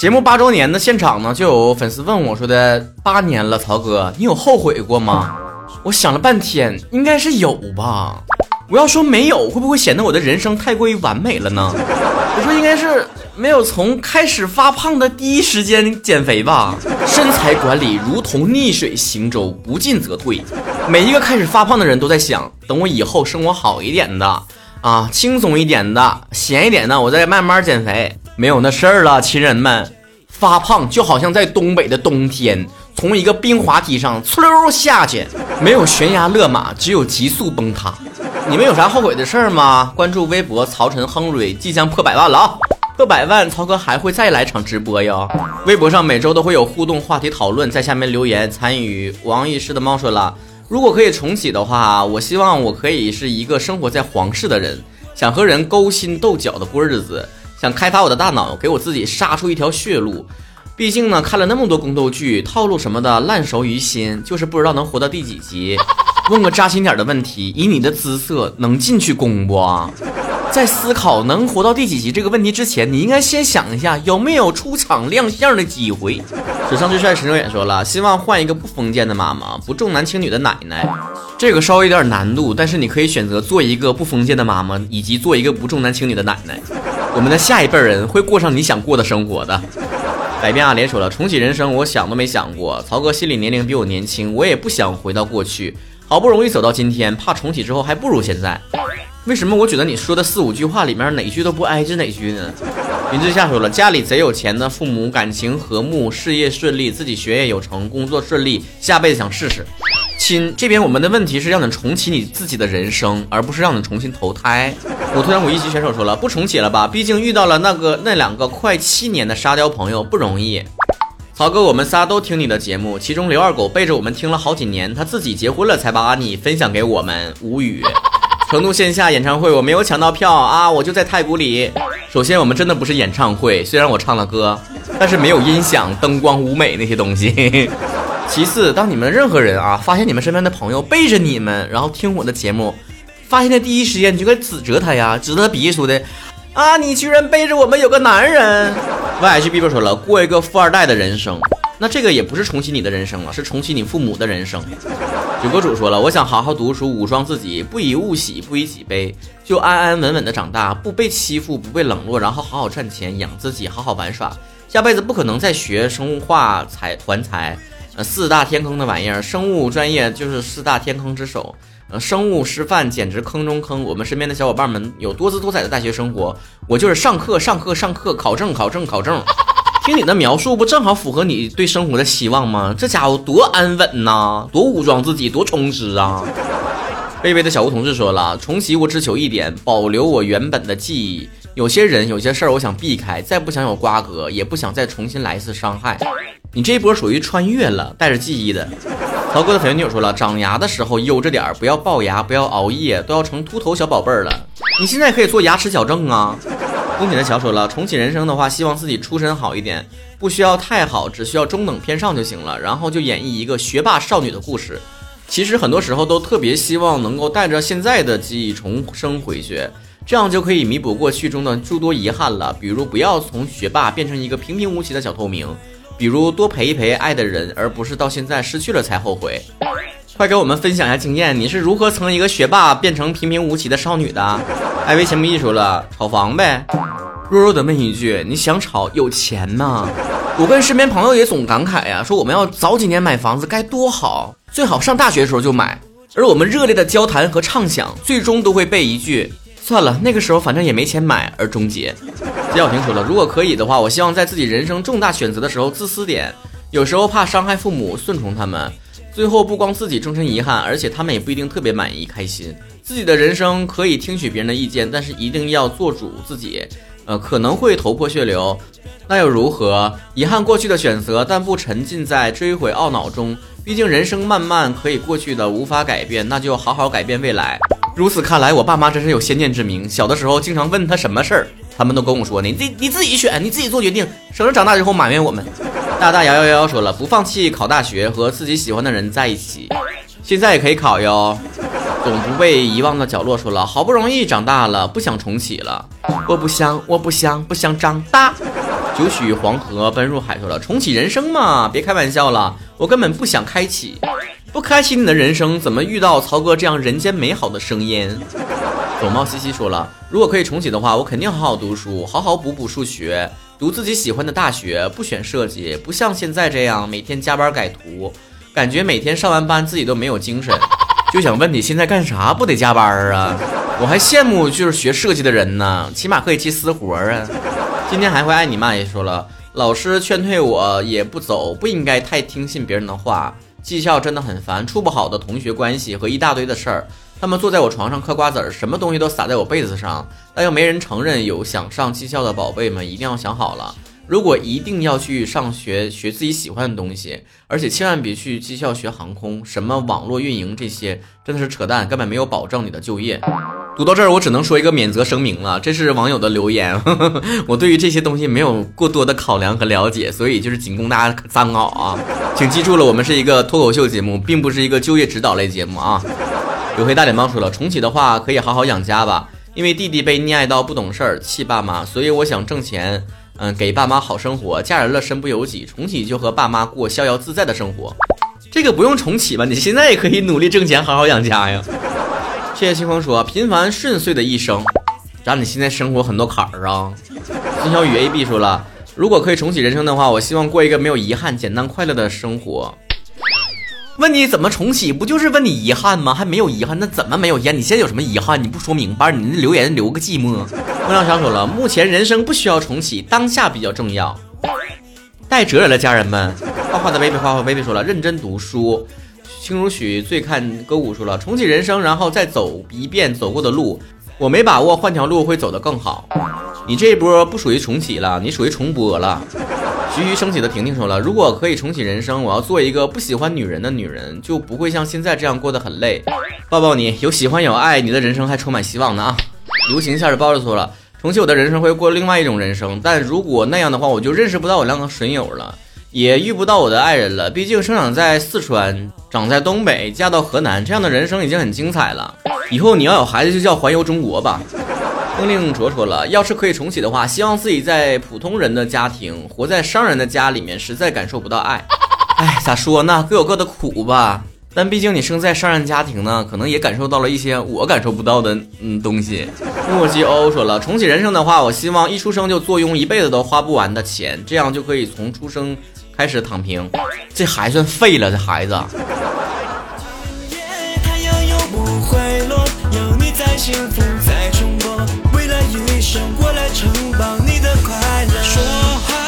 节目八周年的现场呢，就有粉丝问我说的：“八年了，曹哥，你有后悔过吗？”我想了半天，应该是有吧。我要说没有，会不会显得我的人生太过于完美了呢？我说应该是没有从开始发胖的第一时间减肥吧。身材管理如同逆水行舟，不进则退。每一个开始发胖的人都在想，等我以后生活好一点的啊，轻松一点的，闲一点的，我再慢慢减肥。没有那事儿了，亲人们，发胖就好像在东北的冬天，从一个冰滑梯上嗖溜下去，没有悬崖勒马，只有急速崩塌。你们有啥后悔的事儿吗？关注微博曹晨亨瑞，即将破百万了啊！破百万，曹哥还会再来场直播哟。微博上每周都会有互动话题讨论，在下面留言参与。王医师的猫说了，如果可以重启的话，我希望我可以是一个生活在皇室的人，想和人勾心斗角的过日子。想开发我的大脑，给我自己杀出一条血路。毕竟呢，看了那么多宫斗剧，套路什么的烂熟于心，就是不知道能活到第几集。问个扎心点的问题：以你的姿色，能进去宫不？在思考能活到第几集这个问题之前，你应该先想一下有没有出场亮相的机会。史上最帅陈哲远说了，希望换一个不封建的妈妈，不重男轻女的奶奶。这个稍微有点难度，但是你可以选择做一个不封建的妈妈，以及做一个不重男轻女的奶奶。我们的下一辈人会过上你想过的生活的。百变阿莲说了，重启人生，我想都没想过。曹哥心理年龄比我年轻，我也不想回到过去。好不容易走到今天，怕重启之后还不如现在。为什么我觉得你说的四五句话里面哪句都不挨着哪句呢？云之下说了，家里贼有钱的父母，感情和睦，事业顺利，自己学业有成，工作顺利，下辈子想试试。亲，这边我们的问题是让你重启你自己的人生，而不是让你重新投胎。我突然我一级选手说了，不重启了吧？毕竟遇到了那个那两个快七年的沙雕朋友不容易。曹哥，我们仨都听你的节目，其中刘二狗背着我们听了好几年，他自己结婚了才把你分享给我们，无语。成都线下演唱会我没有抢到票啊，我就在太古里。首先我们真的不是演唱会，虽然我唱了歌，但是没有音响、灯光、舞美那些东西。其次，当你们任何人啊发现你们身边的朋友背着你们，然后听我的节目，发现的第一时间你就该指责他呀，指责他鼻说的啊，你居然背着我们有个男人。Y H B 说了，过一个富二代的人生。那这个也不是重启你的人生了，是重启你父母的人生。九阁主说了，我想好好读书，武装自己，不以物喜，不以己悲，就安安稳稳的长大，不被欺负，不被冷落，然后好好赚钱养自己，好好玩耍。下辈子不可能再学生化财团材，呃，四大天坑的玩意儿，生物专业就是四大天坑之首。呃，生物师范简直坑中坑。我们身边的小伙伴们有多姿多彩的大学生活，我就是上课上课上课，考证考证考证。听你的描述，不正好符合你对生活的希望吗？这家伙多安稳呐，多武装自己，多充实啊！卑微的小吴同志说了，重启我只求一点，保留我原本的记忆。有些人，有些事儿，我想避开，再不想有瓜葛，也不想再重新来一次伤害。你这一波属于穿越了，带着记忆的。曹哥的粉女友说了，长牙的时候悠着点儿，不要龅牙，不要熬夜，都要成秃头小宝贝儿了。你现在可以做牙齿矫正啊。公瑾的乔说了，重启人生的话，希望自己出身好一点，不需要太好，只需要中等偏上就行了。然后就演绎一个学霸少女的故事。其实很多时候都特别希望能够带着现在的记忆重生回去，这样就可以弥补过去中的诸多遗憾了。比如不要从学霸变成一个平平无奇的小透明，比如多陪一陪爱的人，而不是到现在失去了才后悔。快给我们分享一下经验，你是如何从一个学霸变成平平无奇的少女的？艾薇前不艺术了，炒房呗。弱弱的问一句，你想炒有钱吗？我跟身边朋友也总感慨呀，说我们要早几年买房子该多好，最好上大学的时候就买。而我们热烈的交谈和畅想，最终都会被一句算了，那个时候反正也没钱买而终结。李小婷说了，如果可以的话，我希望在自己人生重大选择的时候自私点，有时候怕伤害父母，顺从他们。最后不光自己终身遗憾，而且他们也不一定特别满意开心。自己的人生可以听取别人的意见，但是一定要做主自己。呃，可能会头破血流，那又如何？遗憾过去的选择，但不沉浸在追悔懊恼中。毕竟人生漫漫，可以过去的无法改变，那就好好改变未来。如此看来，我爸妈真是有先见之明。小的时候经常问他什么事儿，他们都跟我说：“你你你自己选，你自己做决定，省得长大之后埋怨我们。”大大摇摇摇说了，不放弃考大学，和自己喜欢的人在一起。现在也可以考哟。总不被遗忘的角落说了，好不容易长大了，不想重启了。我不想，我不想，不想长大。九曲黄河奔入海说了，重启人生嘛，别开玩笑了，我根本不想开启，不开启你的人生，怎么遇到曹哥这样人间美好的声音？走猫西西说了，如果可以重启的话，我肯定好好读书，好好补补数学，读自己喜欢的大学，不选设计，不像现在这样每天加班改图，感觉每天上完班自己都没有精神，就想问你现在干啥不得加班啊？我还羡慕就是学设计的人呢，起码可以接私活啊。今天还会爱你妈也说了，老师劝退我也不走，不应该太听信别人的话。技校真的很烦，处不好的同学关系和一大堆的事儿。他们坐在我床上嗑瓜子儿，什么东西都撒在我被子上，但又没人承认。有想上技校的宝贝们一定要想好了，如果一定要去上学学自己喜欢的东西，而且千万别去技校学航空，什么网络运营这些真的是扯淡，根本没有保证你的就业。读到这儿，我只能说一个免责声明了，这是网友的留言，我对于这些东西没有过多的考量和了解，所以就是仅供大家参考啊，请记住了，我们是一个脱口秀节目，并不是一个就业指导类节目啊。有黑大脸猫说了，重启的话可以好好养家吧，因为弟弟被溺爱到不懂事儿，气爸妈，所以我想挣钱，嗯，给爸妈好生活，嫁人了身不由己，重启就和爸妈过逍遥自在的生活，这个不用重启吧？你现在也可以努力挣钱，好好养家呀。谢谢清风说：“平凡顺遂的一生，让你现在生活很多坎儿啊。”孙小雨 A B 说了：“如果可以重启人生的话，我希望过一个没有遗憾、简单快乐的生活。”问你怎么重启？不就是问你遗憾吗？还没有遗憾，那怎么没有遗憾？你现在有什么遗憾？你不说明白，你那留言留个寂寞。莫亮想说了：“目前人生不需要重启，当下比较重要。”带哲人的家人们，画画的 baby 画画 baby 说了：“认真读书。”轻如许最看歌舞说了，重启人生，然后再走一遍走过的路，我没把握换条路会走得更好。你这一波不属于重启了，你属于重播了。徐徐升起的婷婷说了，如果可以重启人生，我要做一个不喜欢女人的女人，就不会像现在这样过得很累。抱抱你，有喜欢有爱，你的人生还充满希望呢啊！流行夏日包子说了，重启我的人生会过另外一种人生，但如果那样的话，我就认识不到我两个损友了。也遇不到我的爱人了。毕竟生长在四川，长在东北，嫁到河南，这样的人生已经很精彩了。以后你要有孩子，就叫环游中国吧。风令卓说了，要是可以重启的话，希望自己在普通人的家庭，活在商人的家里面，实在感受不到爱。哎，咋说呢？各有各的苦吧。但毕竟你生在商人家庭呢，可能也感受到了一些我感受不到的嗯东西。墨迹欧说了，重启人生的话，我希望一出生就坐拥一辈子都花不完的钱，这样就可以从出生。开始躺平，这还算废了，这孩子。我来承包你的快乐。说好